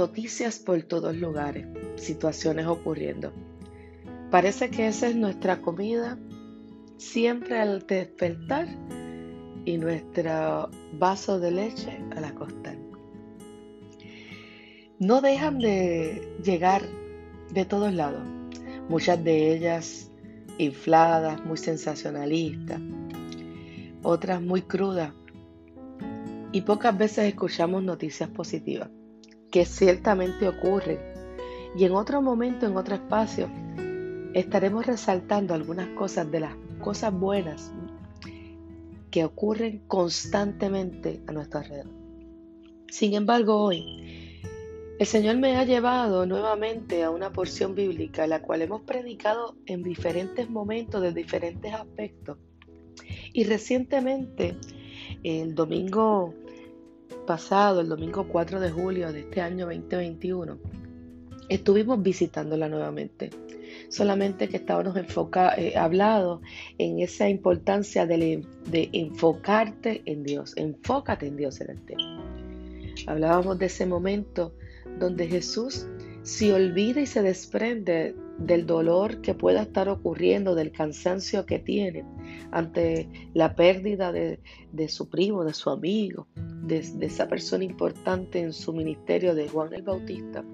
noticias por todos lugares, situaciones ocurriendo. Parece que esa es nuestra comida siempre al despertar y nuestro vaso de leche al acostar. No dejan de llegar de todos lados, muchas de ellas infladas, muy sensacionalistas, otras muy crudas, y pocas veces escuchamos noticias positivas, que ciertamente ocurren, y en otro momento, en otro espacio, estaremos resaltando algunas cosas de las cosas buenas que ocurren constantemente a nuestro alrededor. Sin embargo, hoy el Señor me ha llevado nuevamente a una porción bíblica, la cual hemos predicado en diferentes momentos, de diferentes aspectos. Y recientemente, el domingo pasado, el domingo 4 de julio de este año 2021, estuvimos visitándola nuevamente solamente que estábamos enfocados, eh, hablado en esa importancia de, de, enfocarte en Dios, enfócate en Dios en el tema. Hablábamos de ese momento donde Jesús se olvida y se desprende del dolor que pueda estar ocurriendo, del cansancio que tiene ante la pérdida de, su primo, de su amigo, de, de, esa persona importante en su ministerio de Juan el Bautista.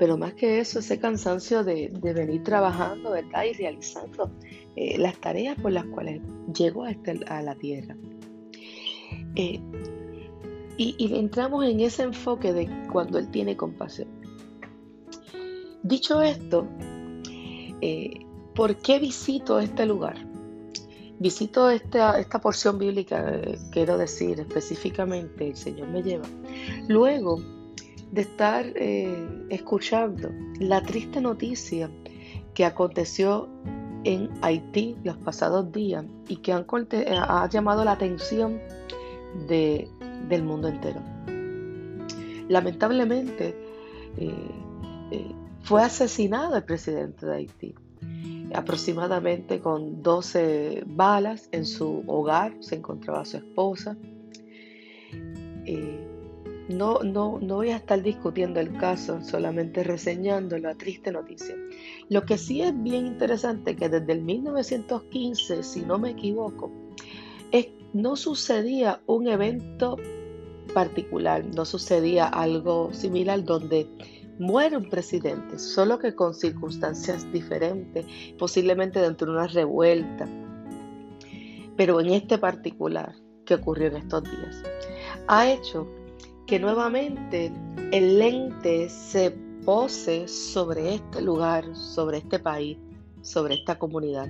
Pero más que eso, ese cansancio de, venir trabajando. Y realizando eh, las tareas por las cuales llegó a, este, a la tierra. Eh, y, entramos en ese enfoque de cuando Él tiene compasión. Dicho esto, eh, ¿por qué visito este lugar? Visito esta, esta porción bíblica, quiero decir específicamente, el Señor me lleva. Luego de estar eh, escuchando la triste noticia que aconteció en Haití los pasados días y que ha llamado la atención del mundo entero. Lamentablemente eh, eh, fue asesinado el presidente de Haití, aproximadamente con 12 balas en su hogar, se encontraba su esposa. No, no, no voy a estar discutiendo el caso, solamente reseñando la triste noticia. Lo que sí es bien interesante que desde el 1915, si no me equivoco, es, no sucedía un evento particular, no sucedía algo similar donde muere un presidente, solo que con circunstancias diferentes, posiblemente dentro de una revuelta. Pero en este particular que ocurrió en estos días, ha hecho que nuevamente el lente se pose sobre este lugar, sobre este país, sobre esta comunidad,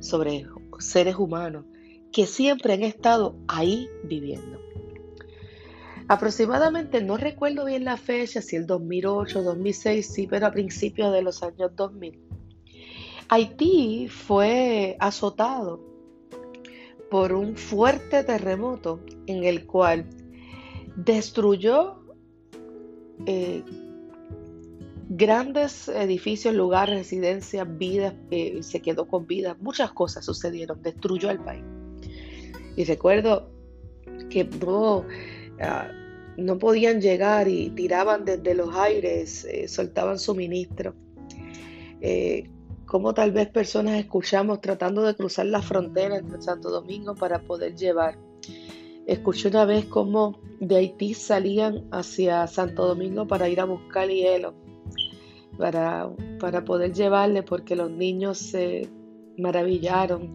sobre seres humanos que siempre han estado ahí viviendo. Aproximadamente, no recuerdo bien la fecha, si el 2008, 2006, sí, pero a principios de los años 2000. Haití fue azotado por un fuerte terremoto en el cual destruyó eh, grandes edificios, lugares, residencias, vidas, eh, se quedó con vida, muchas cosas sucedieron, destruyó el país. Y recuerdo que no, ah, no podían llegar y tiraban desde los aires, eh, soltaban suministros. como tal vez personas escuchamos tratando de cruzar la frontera entre Santo Domingo para poder llevar Escuché una vez cómo de Haití salían hacia Santo Domingo para ir a buscar hielo, para, para poder llevarle, porque los niños se maravillaron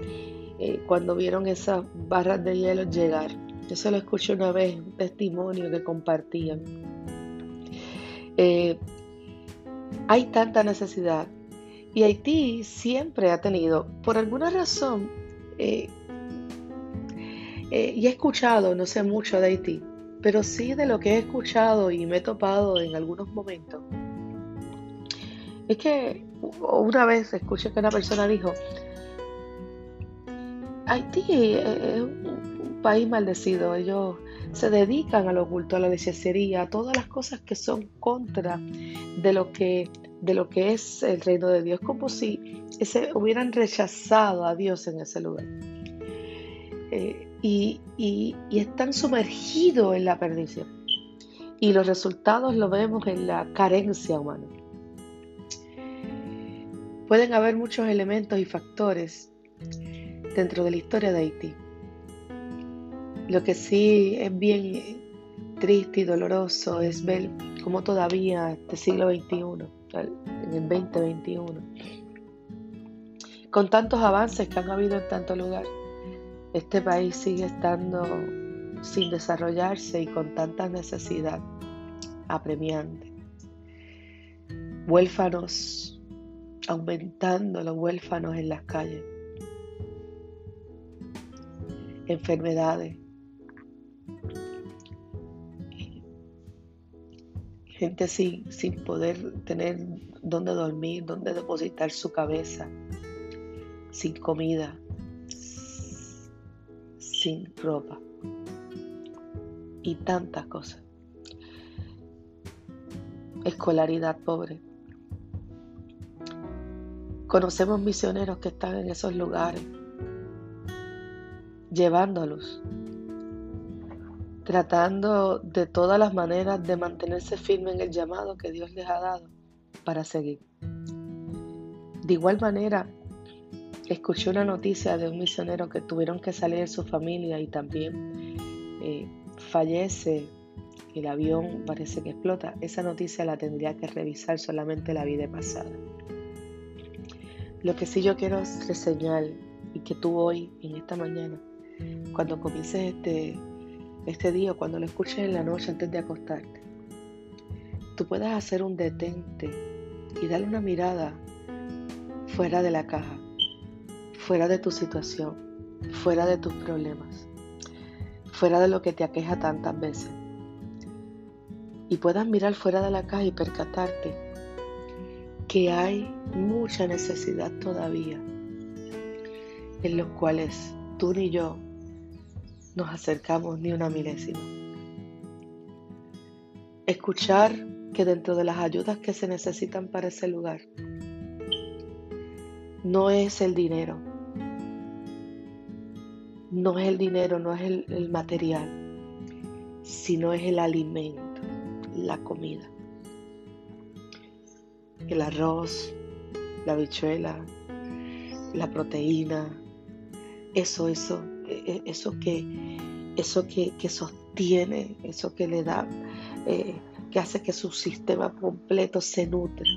eh, cuando vieron esas barras de hielo llegar. Yo se lo escuché una vez, un testimonio que compartían. Eh, hay tanta necesidad y Haití siempre ha tenido, por alguna razón, eh, eh, y he escuchado, no sé mucho de Haití, pero sí de lo que he escuchado y me he topado en algunos momentos. Es que una vez escuché que una persona dijo, Haití es un país maldecido, ellos se dedican a lo oculto, a la hechicería, a todas las cosas que son contra de lo que, de lo que es el reino de Dios, como si ese, hubieran rechazado a Dios en ese lugar. Eh, y, están sumergidos en la perdición. Y los resultados lo vemos en la carencia humana. Pueden haber muchos elementos y factores dentro de la historia de Haití. Lo que sí es bien triste y doloroso es ver cómo todavía este siglo XXI, en el 2021, con tantos avances que han habido en tanto lugar, este país sigue estando sin desarrollarse y con tanta necesidad apremiante. Huérfanos, aumentando los huérfanos en las calles. Enfermedades. Gente sin, sin poder tener dónde dormir, dónde depositar su cabeza, sin comida, sin ropa y tantas cosas. Escolaridad pobre. Conocemos misioneros que están en esos lugares, llevándolos, tratando de todas las maneras de mantenerse firme en el llamado que Dios les ha dado para seguir. De igual manera, escuché una noticia de un misionero que tuvieron que salir de su familia y también eh, fallece, el avión parece que explota, esa noticia la tendría que revisar solamente la vida pasada. Lo que sí yo quiero reseñar y que tú hoy, en esta mañana, cuando comiences este, este día, cuando lo escuches en la noche antes de acostarte, tú puedas hacer un detente y darle una mirada fuera de la caja, fuera de tu situación, fuera de tus problemas fuera de lo que te aqueja tantas veces. Y puedas mirar fuera de la caja y percatarte que hay mucha necesidad todavía en los cuales tú ni yo nos acercamos ni una milésima. Escuchar que dentro de las ayudas que se necesitan para ese lugar no es el dinero, no es el dinero, no es el, material, sino es el alimento, la comida. El arroz, la bichuela, la proteína, eso, eso, eso que, eso que, sostiene, eso que le da, eh, que hace que su sistema completo se nutre.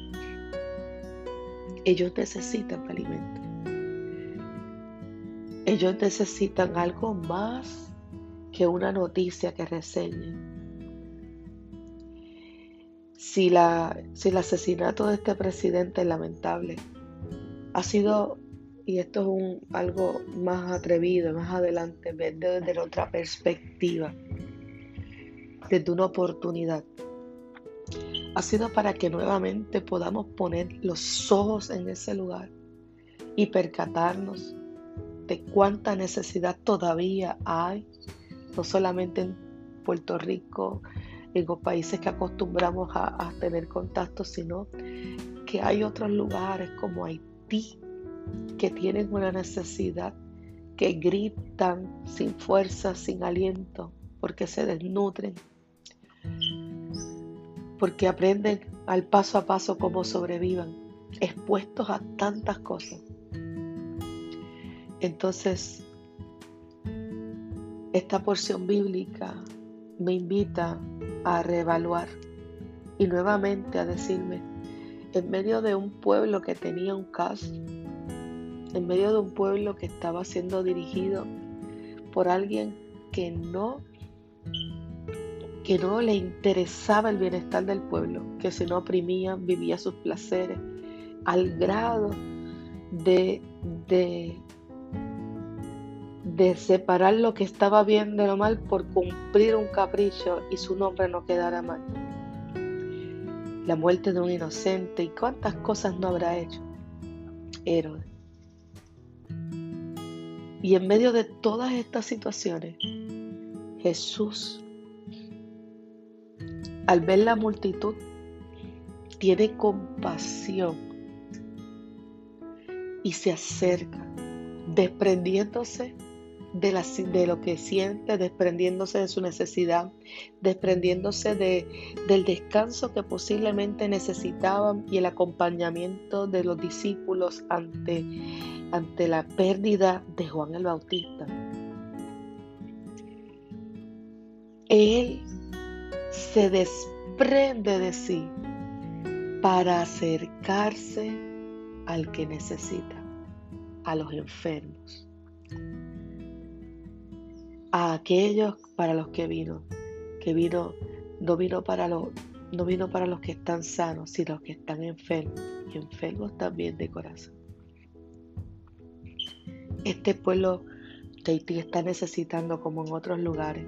Ellos necesitan alimento. Ellos necesitan algo más que una noticia que reseñen. Si, la, si el asesinato de este presidente es lamentable, ha sido, y esto es un, algo más atrevido, más adelante, ver desde otra perspectiva, desde una oportunidad, ha sido para que nuevamente podamos poner los ojos en ese lugar y percatarnos cuánta necesidad todavía hay, no solamente en Puerto Rico, en los países que acostumbramos a, tener contacto, sino que hay otros lugares como Haití que tienen una necesidad, que gritan sin fuerza, sin aliento, porque se desnutren, porque aprenden al paso a paso cómo sobrevivan, expuestos a tantas cosas. Entonces, esta porción bíblica me invita a reevaluar y nuevamente a decirme, en medio de un pueblo que tenía un caso, en medio de un pueblo que estaba siendo dirigido por alguien que no que no le interesaba el bienestar del pueblo, que si no oprimía, vivía sus placeres, al grado de, de de separar lo que estaba bien de lo mal por cumplir un capricho y su nombre no quedara mal. La muerte de un inocente y cuántas cosas no habrá hecho. Héroe. Y en medio de todas estas situaciones, Jesús, al ver la multitud, tiene compasión y se acerca, desprendiéndose de, lo que siente, desprendiéndose de su necesidad, desprendiéndose de, del descanso que posiblemente necesitaban y el acompañamiento de los discípulos ante, ante la pérdida de Juan el Bautista. Él se desprende de sí para acercarse al que necesita, a los enfermos, a aquellos para los que vino, que vino, no vino para los, no vino para los que están sanos, sino los que están enfermos, y enfermos también de corazón. Este pueblo de Haití está necesitando, como en otros lugares,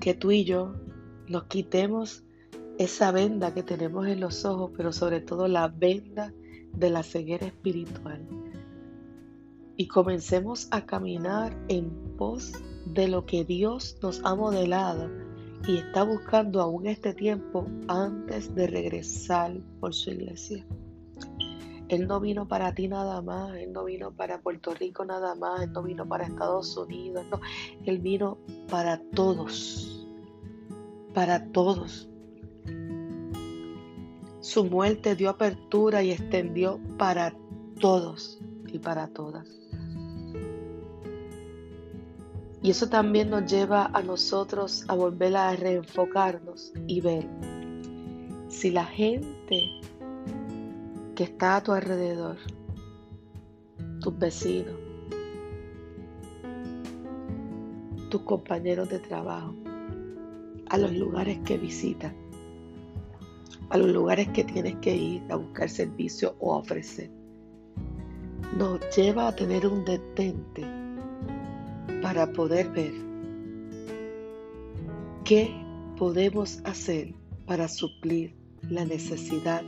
que tú y yo nos quitemos esa venda que tenemos en los ojos, pero sobre todo la venda de la ceguera espiritual. Y comencemos a caminar en pos de lo que Dios nos ha modelado y está buscando aún este tiempo antes de regresar por su iglesia. Él no vino para ti nada más, Él no vino para Puerto Rico nada más, Él no vino para Estados Unidos, Él vino para todos, para todos. Su muerte dio apertura y extendió para todos y para todas. Y eso también nos lleva a nosotros a volver a reenfocarnos y ver si la gente que está a tu alrededor, tus vecinos, tus compañeros de trabajo, a los lugares que visitas, a los lugares que tienes que ir a buscar servicio o ofrecer. Nos lleva a tener un detente para poder ver qué podemos hacer para suplir la necesidad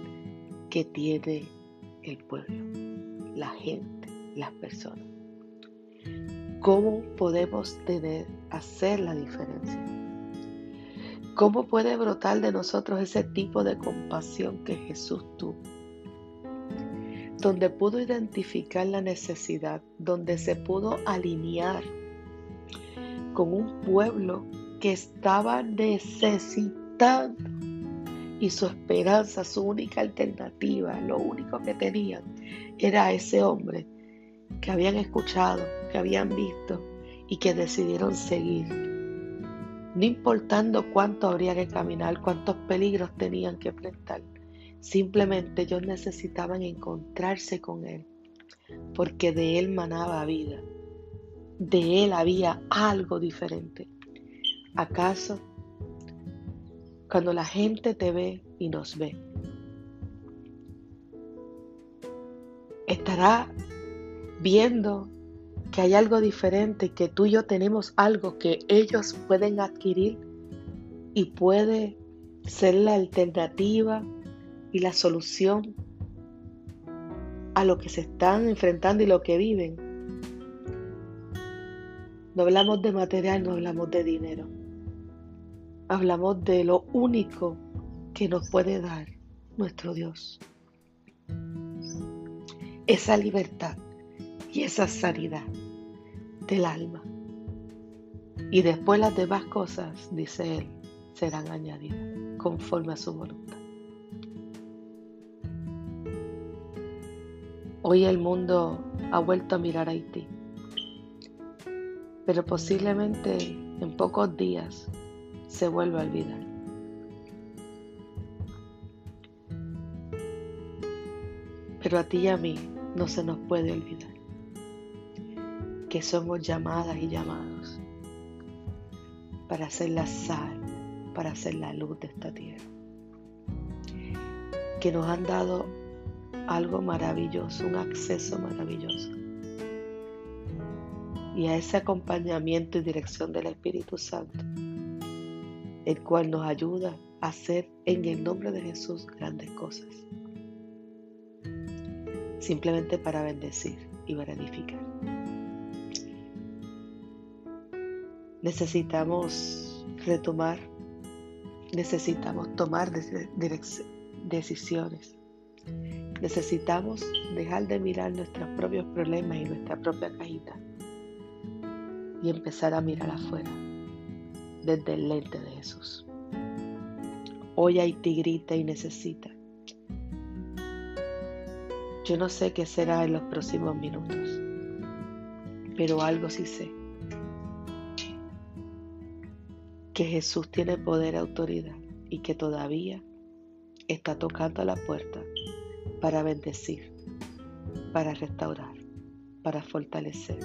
que tiene el pueblo, la gente, las personas. ¿Cómo podemos tener, hacer la diferencia? ¿Cómo puede brotar de nosotros ese tipo de compasión que Jesús tuvo? Donde pudo identificar la necesidad, donde se pudo alinear con un pueblo que estaba necesitando y su esperanza, su única alternativa, lo único que tenían era ese hombre que habían escuchado, que habían visto y que decidieron seguir no importando cuánto habría que caminar, cuántos peligros tenían que enfrentar. Simplemente ellos necesitaban encontrarse con Él, porque de Él manaba vida, de Él había algo diferente. ¿Acaso cuando la gente te ve y nos ve, estará viendo que hay algo diferente, que tú y yo tenemos algo que ellos pueden adquirir y puede ser la alternativa y la solución a lo que se están enfrentando y lo que viven. No hablamos de material, no hablamos de dinero. Hablamos de lo único que nos puede dar nuestro Dios. Esa libertad y esa sanidad del alma. Y después las demás cosas, dice Él, serán añadidas conforme a su voluntad. Hoy el mundo ha vuelto a mirar a Haití, pero posiblemente en pocos días se vuelva a olvidar. Pero a ti y a mí no se nos puede olvidar que somos llamadas y llamados para ser la sal, para ser la luz de esta tierra. Que nos han dado algo maravilloso, un acceso maravilloso. Y a ese acompañamiento y dirección del Espíritu Santo, el cual nos ayuda a hacer en el nombre de Jesús grandes cosas. Simplemente para bendecir y para edificar. necesitamos retomar, necesitamos tomar decisiones. Necesitamos dejar de mirar nuestros propios problemas y nuestra propia cajita y empezar a mirar afuera desde el lente de Jesús. Hoy Haití grita y necesita. Yo no sé qué será en los próximos minutos, pero algo sí sé. Que Jesús tiene poder y autoridad y que todavía está tocando a la puerta para bendecir, para restaurar, para fortalecer,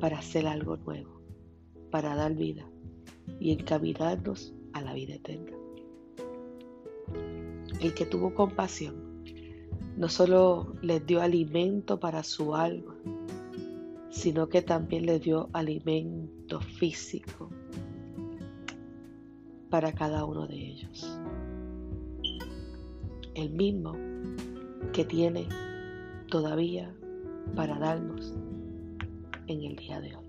para hacer algo nuevo, para dar vida y encaminarnos a la vida eterna. El que tuvo compasión no solo les dio alimento para su alma, sino que también les dio alimento físico para cada uno de ellos. El mismo que tiene todavía para darnos en el día de hoy.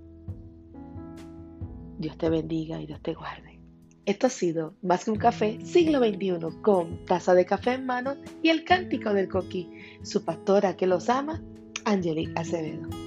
Dios te bendiga y Dios te guarde. Esto ha sido Más que un café, siglo XXI, con taza de café en mano y el cántico del coquí. Su pastora que los ama, Angelique Acevedo.